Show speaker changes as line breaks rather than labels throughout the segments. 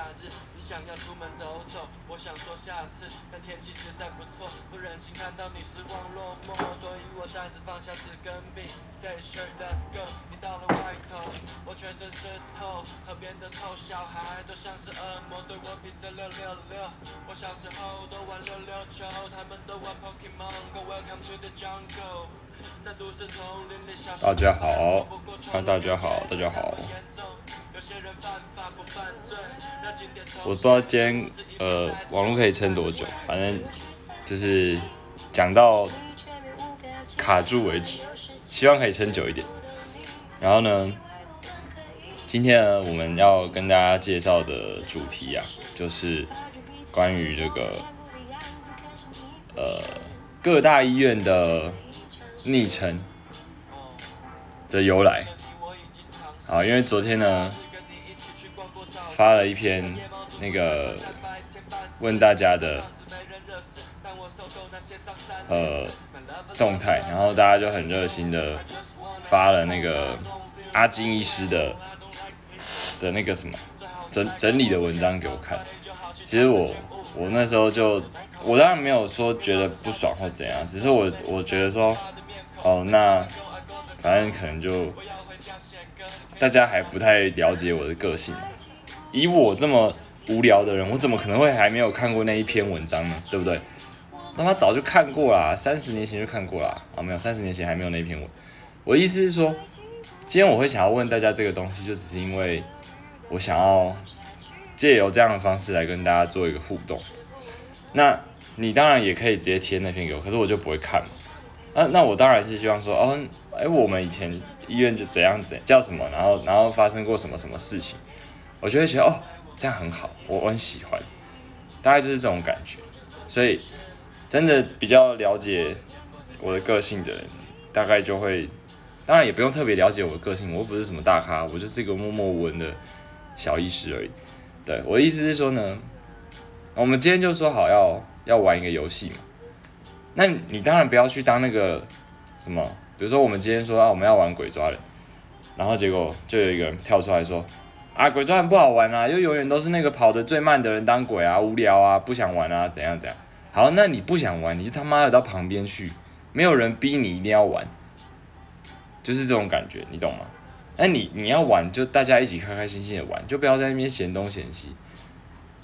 假日，你想要出门走走，我想说下次，但天气实在不错，不忍心看到你失望落寞，所以我暂时放下纸跟笔，Say sure let's go，你到了外头，我全身湿透，河边的臭小孩都像是恶魔，对我比着六六六，我小时候都玩溜溜球，他们都玩 Pokemon，Go welcome to the jungle。
大家好，啊，大家好，大家好。我不知道今天呃网络可以撑多久，反正就是讲到卡住为止，希望可以撑久一点。然后呢，今天呢我们要跟大家介绍的主题啊，就是关于这个呃各大医院的。昵称的由来，好，因为昨天呢发了一篇那个问大家的呃动态，然后大家就很热心的发了那个阿金医师的的那个什么整整理的文章给我看。其实我我那时候就我当然没有说觉得不爽或怎样，只是我我觉得说。哦，那反正可能就大家还不太了解我的个性。以我这么无聊的人，我怎么可能会还没有看过那一篇文章呢？对不对？他早就看过啦，三十年前就看过啦。啊，没有，三十年前还没有那篇文。我意思是说，今天我会想要问大家这个东西，就只是因为我想要借由这样的方式来跟大家做一个互动。那你当然也可以直接贴那篇给我，可是我就不会看。那那我当然是希望说，哦，哎，我们以前医院就怎样子，叫什么，然后然后发生过什么什么事情，我就会觉得哦，这样很好，我我很喜欢，大概就是这种感觉。所以真的比较了解我的个性的人，大概就会，当然也不用特别了解我的个性，我又不是什么大咖，我就是一个默默无闻的小医师而已。对，我的意思是说呢，我们今天就说好要要玩一个游戏嘛。那你当然不要去当那个什么，比如说我们今天说啊我们要玩鬼抓人，然后结果就有一个人跳出来说啊鬼抓人不好玩啊，又永远都是那个跑得最慢的人当鬼啊，无聊啊，不想玩啊，怎样怎样。好，那你不想玩，你就他妈的到旁边去，没有人逼你一定要玩，就是这种感觉，你懂吗？那你你要玩，就大家一起开开心心的玩，就不要在那边嫌东嫌西，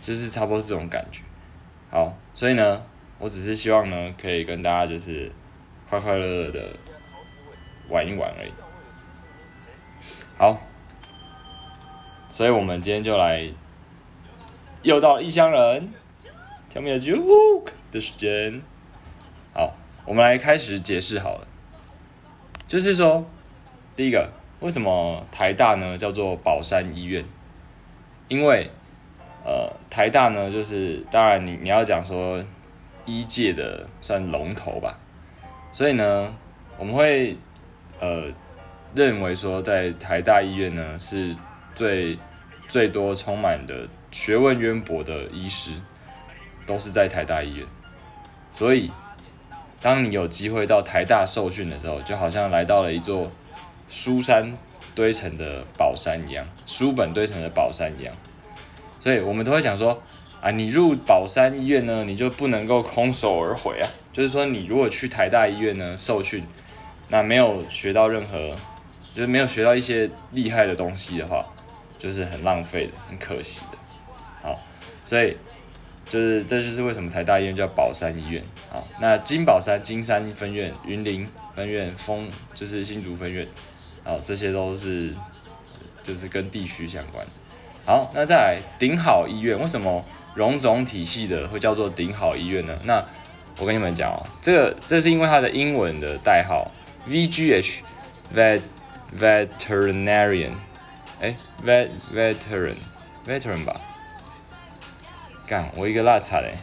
就是差不多是这种感觉。好，所以呢。我只是希望呢，可以跟大家就是快快乐乐的玩一玩而已。好，所以我们今天就来，又到异乡人，Tell me a joke 的时间。好，我们来开始解释好了。就是说，第一个，为什么台大呢叫做宝山医院？因为，呃，台大呢，就是当然你你要讲说。医界的算龙头吧，所以呢，我们会呃认为说，在台大医院呢是最最多充满的学问渊博的医师，都是在台大医院。所以，当你有机会到台大受训的时候，就好像来到了一座书山堆成的宝山一样，书本堆成的宝山一样。所以我们都会想说。啊，你入宝山医院呢，你就不能够空手而回啊。就是说，你如果去台大医院呢受训，那没有学到任何，就是没有学到一些厉害的东西的话，就是很浪费的，很可惜的。好，所以就是这就是为什么台大医院叫宝山医院。好，那金宝山金山分院、云林分院、丰就是新竹分院，好，这些都是就是跟地区相关。好，那再来顶好医院，为什么？荣总体系的会叫做顶好医院呢？那我跟你们讲哦，这个这是因为它的英文的代号 VGH，Veterinarian 哎，vet veteran veteran 吧？干，我一个辣叉嘞！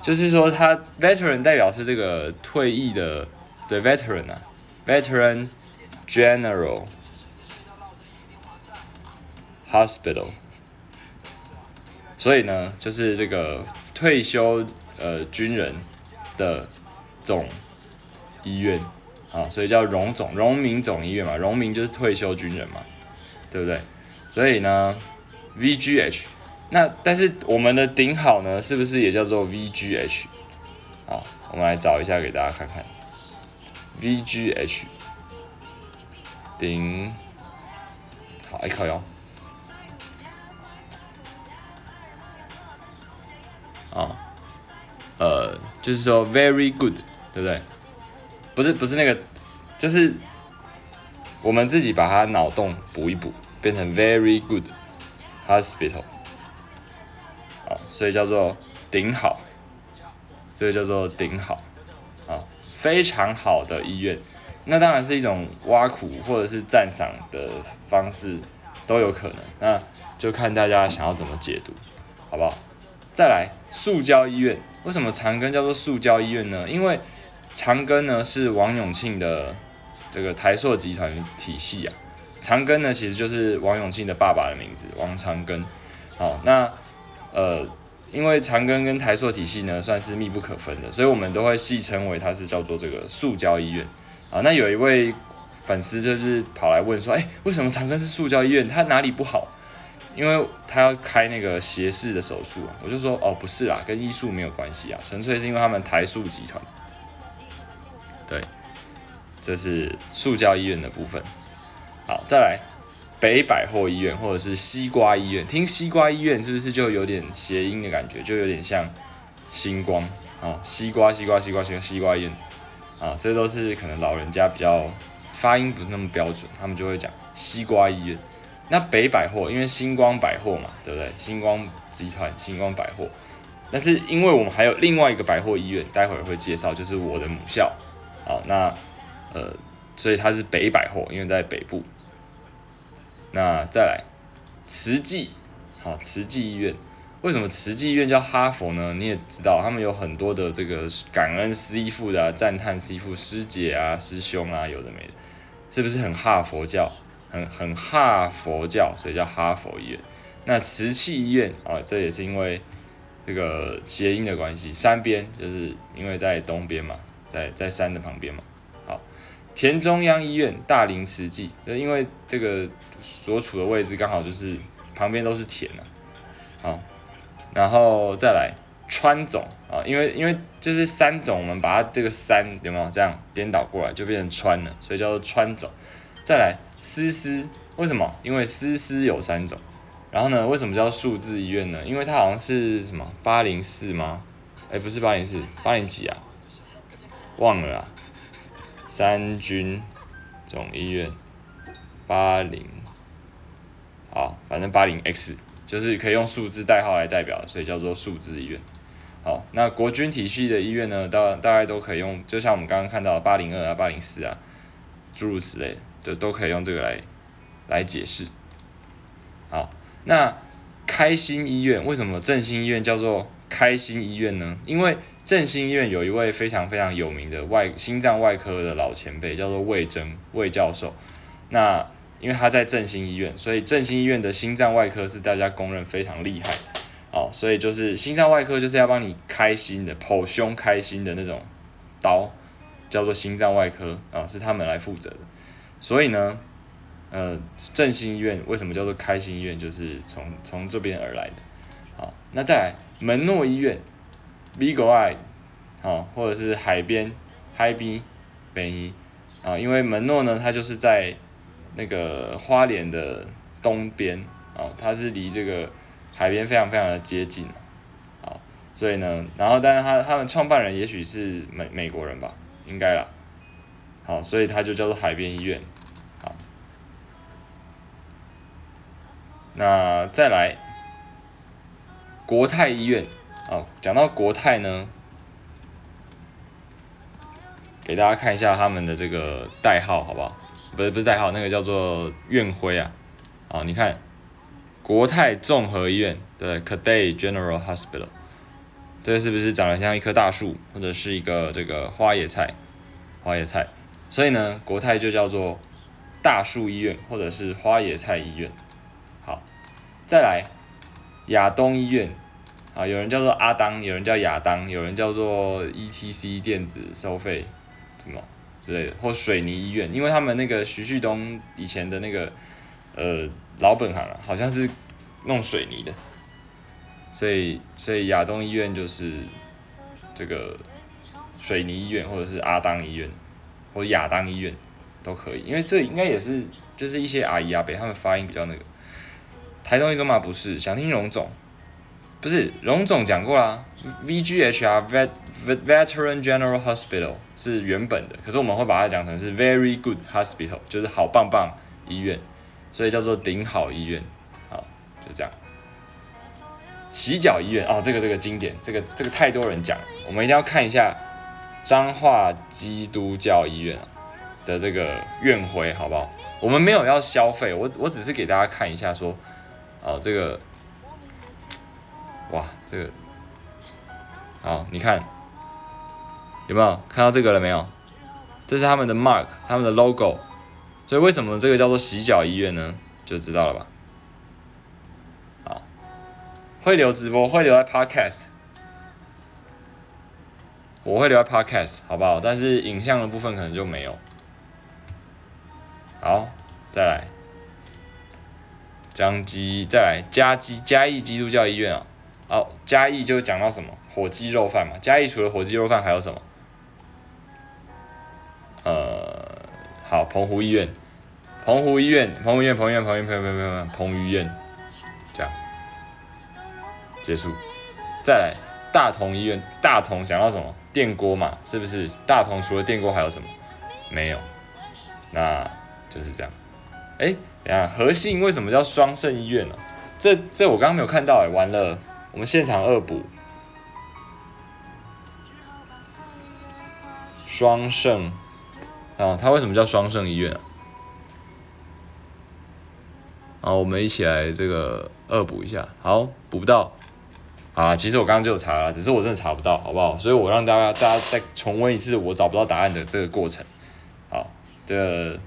就是说，他 veteran 代表是这个退役的，对 veteran 啊，veteran general hospital。所以呢，就是这个退休呃军人的总医院啊，所以叫荣总荣民总医院嘛，荣民就是退休军人嘛，对不对？所以呢，VGH，那但是我们的顶好呢，是不是也叫做 VGH？好，我们来找一下给大家看看，VGH 顶好，哎靠哟，啊，呃，就是说 very good，对不对？不是不是那个，就是我们自己把它脑洞补一补，变成 very good hospital，好，所以叫做顶好，这个叫做顶好，啊，非常好的医院，那当然是一种挖苦或者是赞赏的方式都有可能，那就看大家想要怎么解读，好不好？再来，塑胶医院，为什么长庚叫做塑胶医院呢？因为长庚呢是王永庆的这个台塑集团体系啊，长庚呢其实就是王永庆的爸爸的名字，王长庚。好，那呃，因为长庚跟台塑体系呢算是密不可分的，所以我们都会戏称为它是叫做这个塑胶医院。啊，那有一位粉丝就是跑来问说，哎，为什么长庚是塑胶医院？它哪里不好？因为他要开那个斜视的手术啊，我就说，哦，不是啦，跟医术没有关系啊，纯粹是因为他们台塑集团。对，这是塑胶医院的部分。好，再来北百货医院或者是西瓜医院，听西瓜医院是不是就有点谐音的感觉，就有点像星光啊？西瓜西瓜西瓜西瓜西瓜医院啊，这都是可能老人家比较发音不是那么标准，他们就会讲西瓜医院。那北百货因为星光百货嘛，对不对？星光集团星光百货，但是因为我们还有另外一个百货医院，待会儿会介绍，就是我的母校。好，那呃，所以它是北百货，因为在北部。那再来，慈济，好，慈济医院，为什么慈济医院叫哈佛呢？你也知道，他们有很多的这个感恩师父的、赞叹师父、师姐啊、师兄啊，有的没的，是不是很哈佛教？很很哈佛教，所以叫哈佛医院。那慈济医院啊，这也是因为这个谐音的关系，山边就是因为在东边嘛。在在山的旁边嘛，好，田中央医院大林慈济，就因为这个所处的位置刚好就是旁边都是田啊，好，然后再来川总啊，因为因为就是山总，我们把它这个山有没有这样颠倒过来就变成川了，所以叫做川总。再来思思，为什么？因为思思有三种。然后呢，为什么叫数字医院呢？因为它好像是什么八零四吗？哎，不是八零四，八零几啊？忘了啊，三军总医院八零，好，反正八零 X 就是可以用数字代号来代表，所以叫做数字医院。好，那国军体系的医院呢，大大概都可以用，就像我们刚刚看到八零二啊、八零四啊，诸如此类，就都可以用这个来来解释。好，那开心医院为什么振兴医院叫做开心医院呢？因为振兴医院有一位非常非常有名的外心脏外科的老前辈，叫做魏征魏教授。那因为他在振兴医院，所以振兴医院的心脏外科是大家公认非常厉害。哦，所以就是心脏外科就是要帮你开心的剖胸开心的那种刀，叫做心脏外科啊，是他们来负责的。所以呢，呃，振兴医院为什么叫做开心医院，就是从从这边而来的。好，那再来门诺医院。V i g o i 啊，或者是海边海边北一，啊，因为门诺呢，它就是在那个花莲的东边，啊，它是离这个海边非常非常的接近，啊，所以呢，然后但是他他们创办人也许是美美国人吧，应该啦，好，所以它就叫做海边医院，好，那再来国泰医院。好，讲到国泰呢，给大家看一下他们的这个代号，好不好？不是不是代号，那个叫做院徽啊。啊，你看，国泰综合医院的 Caday General Hospital，这个是不是长得像一棵大树，或者是一个这个花野菜？花野菜，所以呢，国泰就叫做大树医院，或者是花野菜医院。好，再来亚东医院。啊，有人叫做阿当，有人叫亚当，有人叫做 ETC 电子收费，什么之类的，或水泥医院，因为他们那个徐旭东以前的那个呃老本行啊，好像是弄水泥的，所以所以亚东医院就是这个水泥医院，或者是阿当医院，或亚当医院都可以，因为这应该也是就是一些阿姨阿伯他们发音比较那个。台东一中嘛不是，想听荣总，不是荣总讲过啦，VGHR Vet Veteran General Hospital 是原本的，可是我们会把它讲成是 Very Good Hospital，就是好棒棒医院，所以叫做顶好医院，好就这样。洗脚医院哦，这个这个经典，这个这个太多人讲，我们一定要看一下彰化基督教医院的这个院徽好不好？我们没有要消费，我我只是给大家看一下说。哦，这个，哇，这个，好，你看，有没有看到这个了没有？这是他们的 mark，他们的 logo，所以为什么这个叫做洗脚医院呢？就知道了吧？好，会留直播，会留在 podcast，我会留在 podcast，好不好？但是影像的部分可能就没有。好，再来。江基再来嘉基嘉义基督教医院啊，好嘉义就讲到什么火鸡肉饭嘛，嘉义除了火鸡肉饭还有什么？呃，好澎湖医院，澎湖医院，澎湖医院，澎湖医院，澎湖医院，澎湖院，澎湖医院，这样结束。再来大同医院，大同讲到什么？电锅嘛，是不是？大同除了电锅还有什么？没有，那就是这样。哎。等下，和信为什么叫双盛医院呢？这这我刚刚没有看到哎，完了，我们现场恶补。双盛啊，它为什么叫双盛医院啊？好，我们一起来这个恶补一下。好，补不到啊，其实我刚刚就有查了，只是我真的查不到，好不好？所以我让大家大家再重温一次我找不到答案的这个过程。好，这。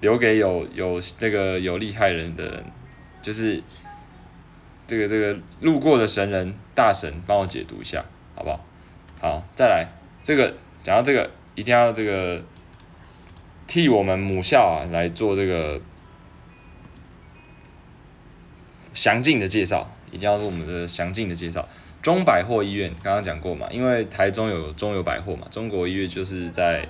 留给有有这个有厉害人的人，就是这个这个路过的神人大神帮我解读一下，好不好？好，再来这个讲到这个，一定要这个替我们母校啊来做这个详尽的介绍，一定要做我们的详尽的介绍。中百货医院刚刚讲过嘛，因为台中有中友百货嘛，中国医院就是在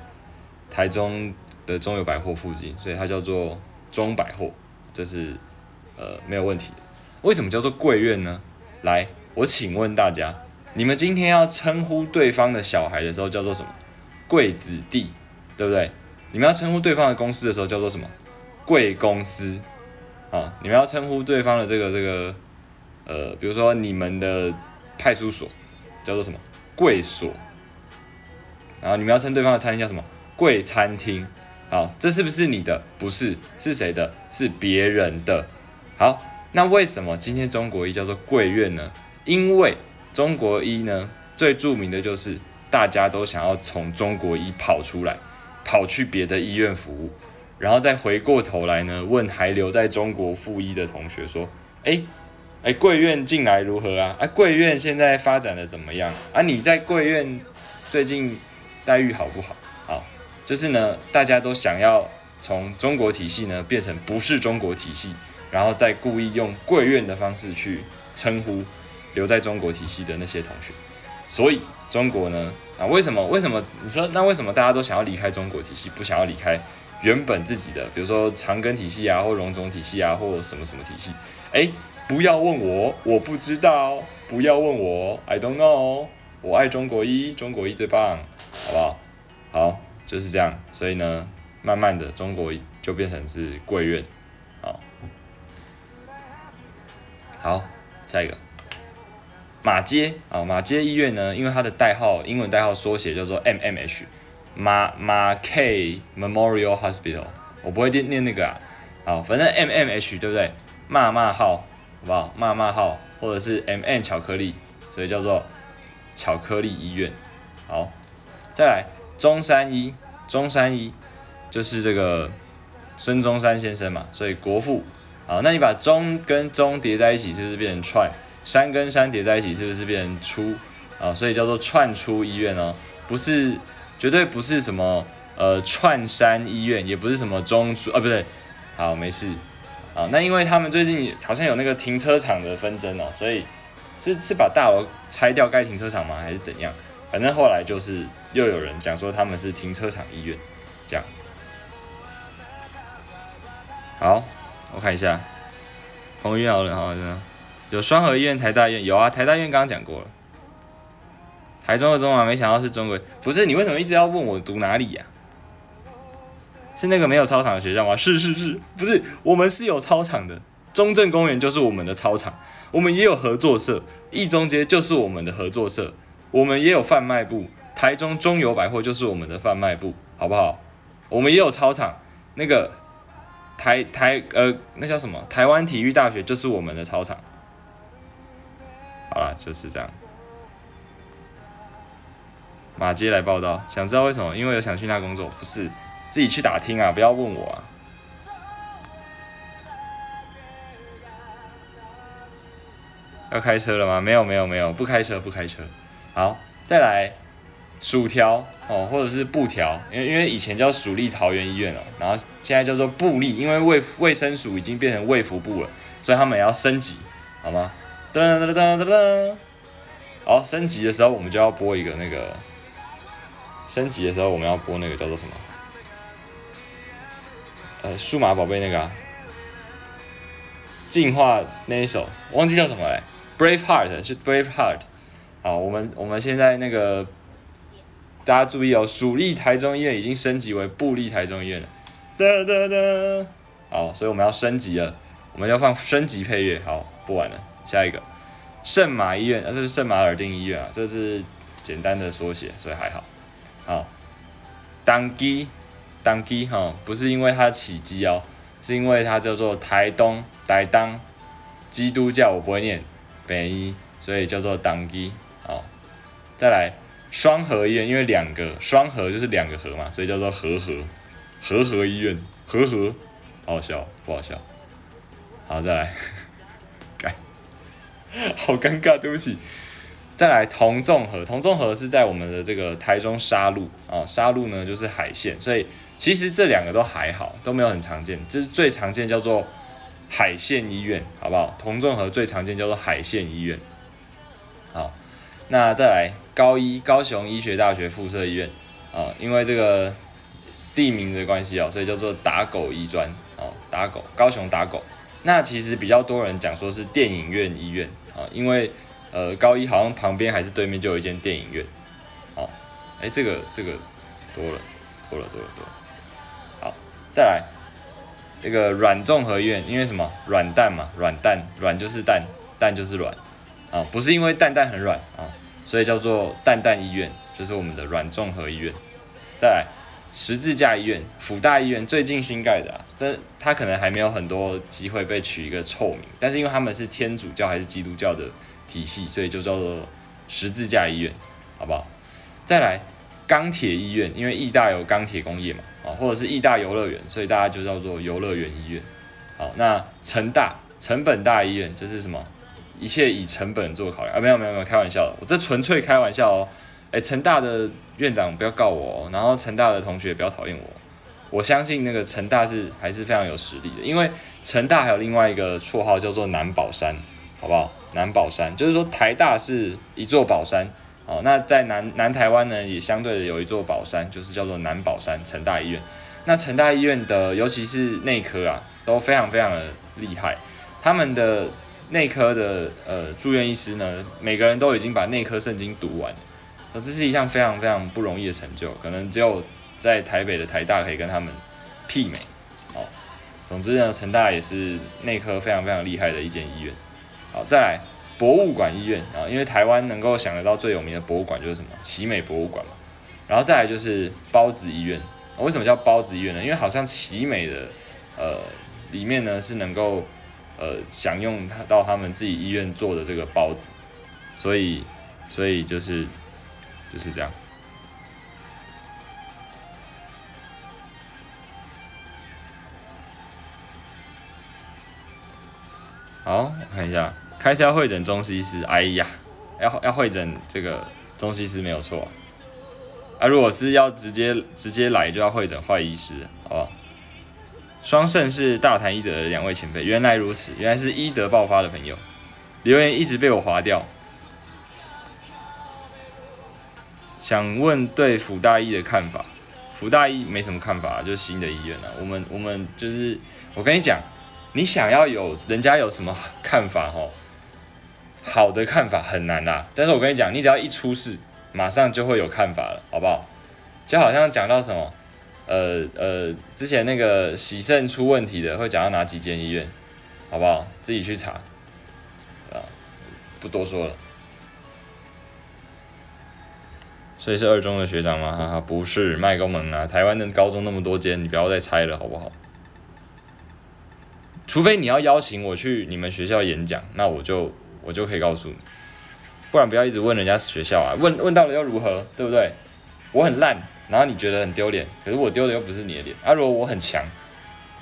台中。的中友百货附近，所以它叫做中百货，这是呃没有问题的。为什么叫做贵院呢？来，我请问大家，你们今天要称呼对方的小孩的时候叫做什么？贵子弟，对不对？你们要称呼对方的公司的时候叫做什么？贵公司。啊，你们要称呼对方的这个这个呃，比如说你们的派出所叫做什么？贵所。然后你们要称对方的餐厅叫什么？贵餐厅。好，这是不是你的？不是，是谁的？是别人的。好，那为什么今天中国医叫做贵院呢？因为中国医呢，最著名的就是大家都想要从中国医跑出来，跑去别的医院服务，然后再回过头来呢，问还留在中国附一的同学说：“哎，哎，贵院进来如何啊？啊，贵院现在发展的怎么样？啊，你在贵院最近待遇好不好好？”就是呢，大家都想要从中国体系呢变成不是中国体系，然后再故意用贵院的方式去称呼留在中国体系的那些同学。所以中国呢，啊，为什么？为什么？你说那为什么大家都想要离开中国体系，不想要离开原本自己的，比如说长庚体系啊，或荣总体系啊，或什么什么体系？哎，不要问我，我不知道。不要问我，I don't know。我爱中国一，中国一最棒，好不好？好。就是这样，所以呢，慢慢的中国就变成是贵院，好，好，下一个马街啊，马街医院呢，因为它的代号英文代号缩写叫做 M M H，马马 K Memorial Hospital，我不会念念那个啊，好，反正 M M H 对不对？骂骂号，好不好？骂骂号，或者是 M N 巧克力，所以叫做巧克力医院，好，再来中山医。中山医就是这个孙中山先生嘛，所以国父。好，那你把中跟中叠在一起，是不是变成串？山跟山叠在一起，是不是变成出？啊，所以叫做串出医院哦，不是，绝对不是什么呃串山医院，也不是什么中出啊，不对，好，没事，啊，那因为他们最近好像有那个停车场的纷争哦，所以是是把大楼拆掉盖停车场吗？还是怎样？反正后来就是又有人讲说他们是停车场医院，这样。好，我看一下，彭于晏好了，好的，有双河医院、台大医院，有啊，台大医院刚刚讲过了。台中的中华，没想到是中国，不是你为什么一直要问我读哪里呀？是那个没有操场的学校吗？是是是，不是我们是有操场的，中正公园就是我们的操场，我们也有合作社，一中街就是我们的合作社，我们也有贩卖部，台中中油百货就是我们的贩卖部，好不好？我们也有操场，那个台台呃那叫什么？台湾体育大学就是我们的操场。好了，就是这样。马街来报道，想知道为什么？因为有想去那工作，不是。自己去打听啊，不要问我啊。要开车了吗？没有没有没有，不开车不开车。好，再来薯条哦，或者是布条，因为因为以前叫蜀立桃园医院哦，然后现在叫做布立，因为卫卫生署已经变成卫福部了，所以他们也要升级，好吗？噔噔噔噔噔。好，升级的时候我们就要播一个那个，升级的时候我们要播那个叫做什么？呃，数码宝贝那个啊，进化那一首，忘记叫什么嘞，Brave Heart 是 Brave Heart。好，我们我们现在那个大家注意哦，蜀立台中医院已经升级为布立台中医院了。哒哒哒。好，所以我们要升级了，我们要放升级配乐。好，不玩了，下一个圣马医院，啊，这是圣马尔丁医院啊，这是简单的缩写，所以还好。好，当机。当基哈不是因为它起基哦，是因为它叫做台东台当基督教，我不会念北医，所以叫做当基。好，再来双河医院，因为两个双河就是两个河嘛，所以叫做和和和和医院和和，好笑不好笑？好，再来，改，好尴尬，对不起。再来同纵河，同纵河是在我们的这个台中沙鹿啊，沙鹿呢就是海线，所以。其实这两个都还好，都没有很常见。这是最常见叫做海线医院，好不好？同众和最常见叫做海线医院。好，那再来高一高雄医学大学附设医院啊，因为这个地名的关系哦，所以叫做打狗医专哦，打狗高雄打狗。那其实比较多人讲说是电影院医院啊，因为呃高一好像旁边还是对面就有一间电影院。哦，哎，这个这个多了多了多了多了。好再来，那个软综合医院，因为什么？软蛋嘛，软蛋，软就是蛋，蛋就是软，啊，不是因为蛋蛋很软啊，所以叫做蛋蛋医院，就是我们的软综合医院。再来，十字架医院，辅大医院最近新盖的，啊但它可能还没有很多机会被取一个臭名，但是因为他们是天主教还是基督教的体系，所以就叫做十字架医院，好不好？再来，钢铁医院，因为义大有钢铁工业嘛。啊，或者是义大游乐园，所以大家就叫做游乐园医院。好，那成大成本大医院就是什么？一切以成本做考量啊？没有没有没有，开玩笑，我这纯粹开玩笑哦。哎，成大的院长不要告我哦，然后成大的同学不要讨厌我。我相信那个成大是还是非常有实力的，因为成大还有另外一个绰号叫做南宝山，好不好？南宝山就是说台大是一座宝山。哦，那在南南台湾呢，也相对的有一座宝山，就是叫做南宝山成大医院。那成大医院的，尤其是内科啊，都非常非常的厉害。他们的内科的呃住院医师呢，每个人都已经把内科圣经读完，那这是一项非常非常不容易的成就，可能只有在台北的台大可以跟他们媲美。好，总之呢，成大也是内科非常非常厉害的一间医院。好，再来。博物馆医院啊，因为台湾能够想得到最有名的博物馆就是什么奇美博物馆嘛，然后再来就是包子医院。为什么叫包子医院呢？因为好像奇美的呃里面呢是能够呃享用到他们自己医院做的这个包子，所以所以就是就是这样。好，我看一下。开始要会诊中西师，哎呀，要要会诊这个中西师没有错啊。如果是要直接直接来，就要会诊坏医师，好不好？双胜是大谈医德的两位前辈，原来如此，原来是医德爆发的朋友。留言一直被我划掉。想问对辅大一的看法？辅大一没什么看法，就是新的医院啊。我们我们就是我跟你讲，你想要有人家有什么看法哦，好的看法很难啦。但是我跟你讲，你只要一出事，马上就会有看法了，好不好？就好像讲到什么，呃呃，之前那个喜肾出问题的，会讲到哪几间医院，好不好？自己去查。啊不多说了，所以是二中的学长吗？哈哈，不是，麦高门啊！台湾的高中那么多间，你不要再猜了，好不好？除非你要邀请我去你们学校演讲，那我就我就可以告诉你，不然不要一直问人家学校啊，问问到了又如何，对不对？我很烂，然后你觉得很丢脸，可是我丢的又不是你的脸啊！如果我很强，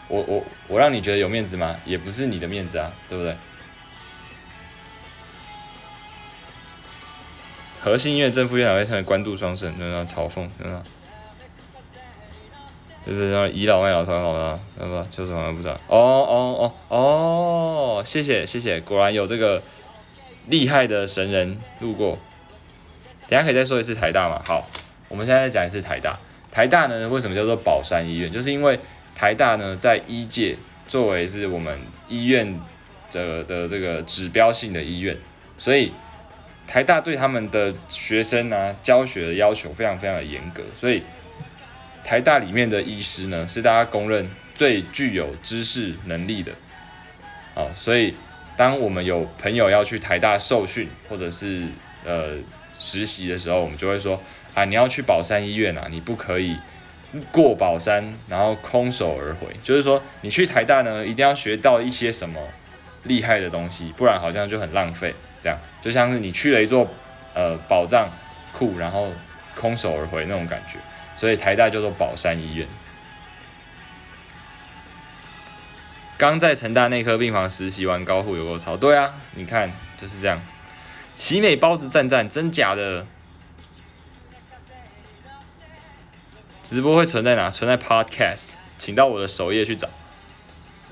我我我让你觉得有面子吗？也不是你的面子啊，对不对？核心医院正副院长会成为官渡双胜，对吧？嘲讽，对吧？对不对？倚老卖老，团好了，对吧？就是好像不知道。哦哦哦哦，谢谢谢谢，果然有这个厉害的神人路过。等下可以再说一次台大嘛？好，我们现在再讲一次台大。台大呢，为什么叫做宝山医院？就是因为台大呢，在医界作为是我们医院的的这个指标性的医院，所以。台大对他们的学生啊，教学的要求非常非常的严格，所以台大里面的医师呢，是大家公认最具有知识能力的。好，所以当我们有朋友要去台大受训或者是呃实习的时候，我们就会说啊，你要去宝山医院啊，你不可以过宝山然后空手而回，就是说你去台大呢，一定要学到一些什么厉害的东西，不然好像就很浪费。这样就像是你去了一座呃宝藏库，然后空手而回那种感觉，所以台大叫做宝山医院。刚在成大内科病房实习完，高护有够潮，对啊，你看就是这样。奇美包子赞赞，真假的？直播会存在哪？存在 Podcast，请到我的首页去找。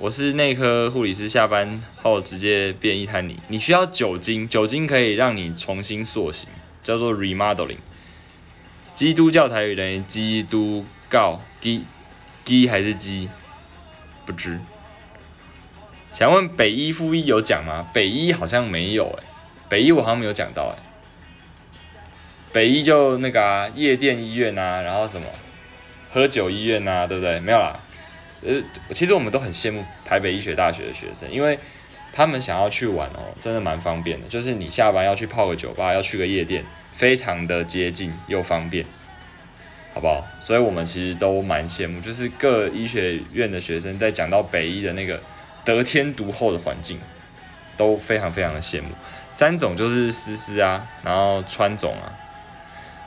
我是内科护理师，下班后直接变一滩泥。你需要酒精，酒精可以让你重新塑形，叫做 remodeling。基督教台语等于基督教，基基还是基？不知。想问北医附一有讲吗？北医好像没有诶，北医我好像没有讲到诶。北医就那个啊，夜店医院啊，然后什么喝酒医院啊，对不对？没有啦。呃，其实我们都很羡慕台北医学大学的学生，因为他们想要去玩哦，真的蛮方便的。就是你下班要去泡个酒吧，要去个夜店，非常的接近又方便，好不好？所以我们其实都蛮羡慕，就是各医学院的学生在讲到北医的那个得天独厚的环境，都非常非常的羡慕。三种就是思思啊，然后川总啊，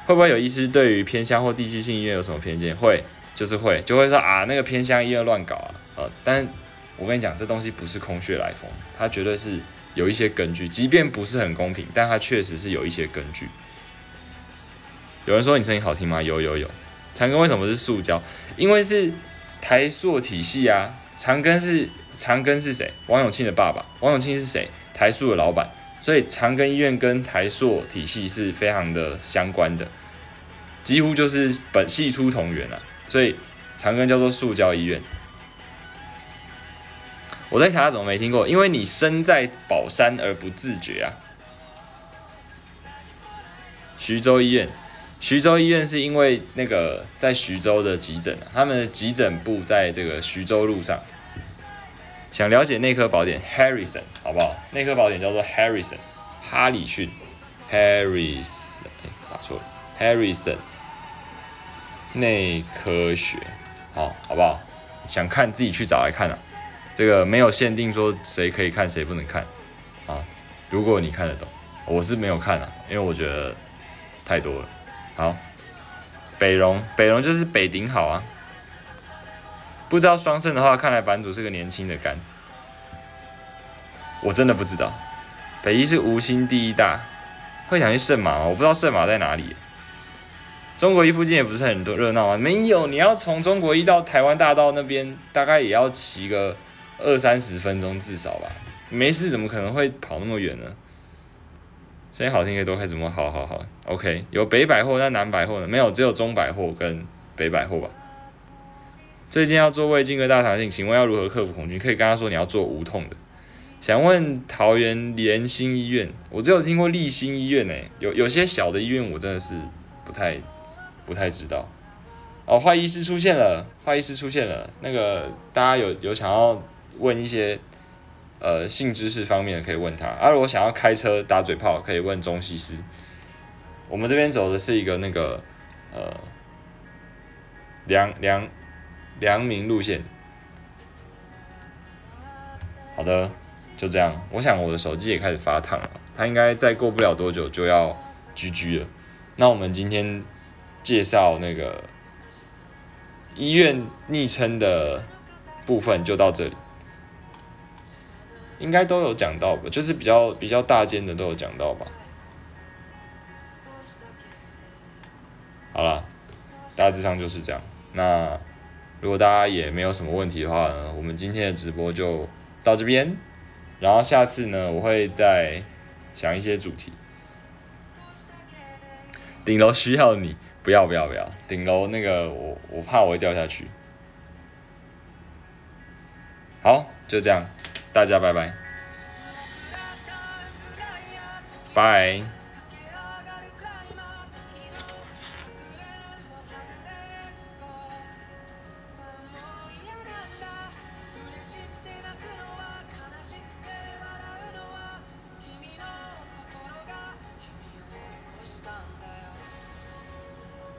会不会有医师对于偏乡或地区性医院有什么偏见？会。就是会就会说啊，那个偏乡医院乱搞啊，呃，但我跟你讲，这东西不是空穴来风，它绝对是有一些根据，即便不是很公平，但它确实是有一些根据。有人说你声音好听吗？有有有。长庚为什么是塑胶？因为是台塑体系啊。长庚是长庚是谁？王永庆的爸爸。王永庆是谁？台塑的老板。所以长庚医院跟台塑体系是非常的相关的，几乎就是本系出同源啊。所以长庚叫做塑胶医院。我在台大怎么没听过？因为你身在宝山而不自觉啊。徐州医院，徐州医院是因为那个在徐州的急诊，他们的急诊部在这个徐州路上。想了解内科宝典，Harrison 好不好？内科宝典叫做 Harrison，哈里逊，Harrison，打错了，Harrison。内科学，好，好不好？想看自己去找来看啊。这个没有限定说谁可以看谁不能看啊。如果你看得懂，我是没有看啊，因为我觉得太多了。好，北荣，北荣就是北顶好啊。不知道双胜的话，看来版主是个年轻的肝。我真的不知道。北一是无心第一大，会想去圣马？我不知道圣马在哪里。中国一附近也不是很多热闹啊，没有，你要从中国一到台湾大道那边，大概也要骑个二三十分钟至少吧。没事，怎么可能会跑那么远呢？声音好听可以多开直播，好好好，OK。有北百货，那南百货呢？没有，只有中百货跟北百货吧。最近要做胃镜跟大肠镜，请问要如何克服恐惧？可以跟他说你要做无痛的。想问桃园联心医院，我只有听过立新医院诶，有有些小的医院我真的是不太。不太知道哦，坏医师出现了，坏医师出现了。那个大家有有想要问一些呃性知识方面的，可以问他。而我想要开车打嘴炮，可以问中西师。我们这边走的是一个那个呃良良良民路线。好的，就这样。我想我的手机也开始发烫了，它应该再过不了多久就要 GG 了。那我们今天。介绍那个医院昵称的部分就到这里，应该都有讲到吧？就是比较比较大间的都有讲到吧。好了，大致上就是这样。那如果大家也没有什么问题的话呢，我们今天的直播就到这边。然后下次呢，我会再想一些主题。顶楼需要你。不要不要不要！顶楼那个我我怕我会掉下去。好，就这样，大家拜拜，拜。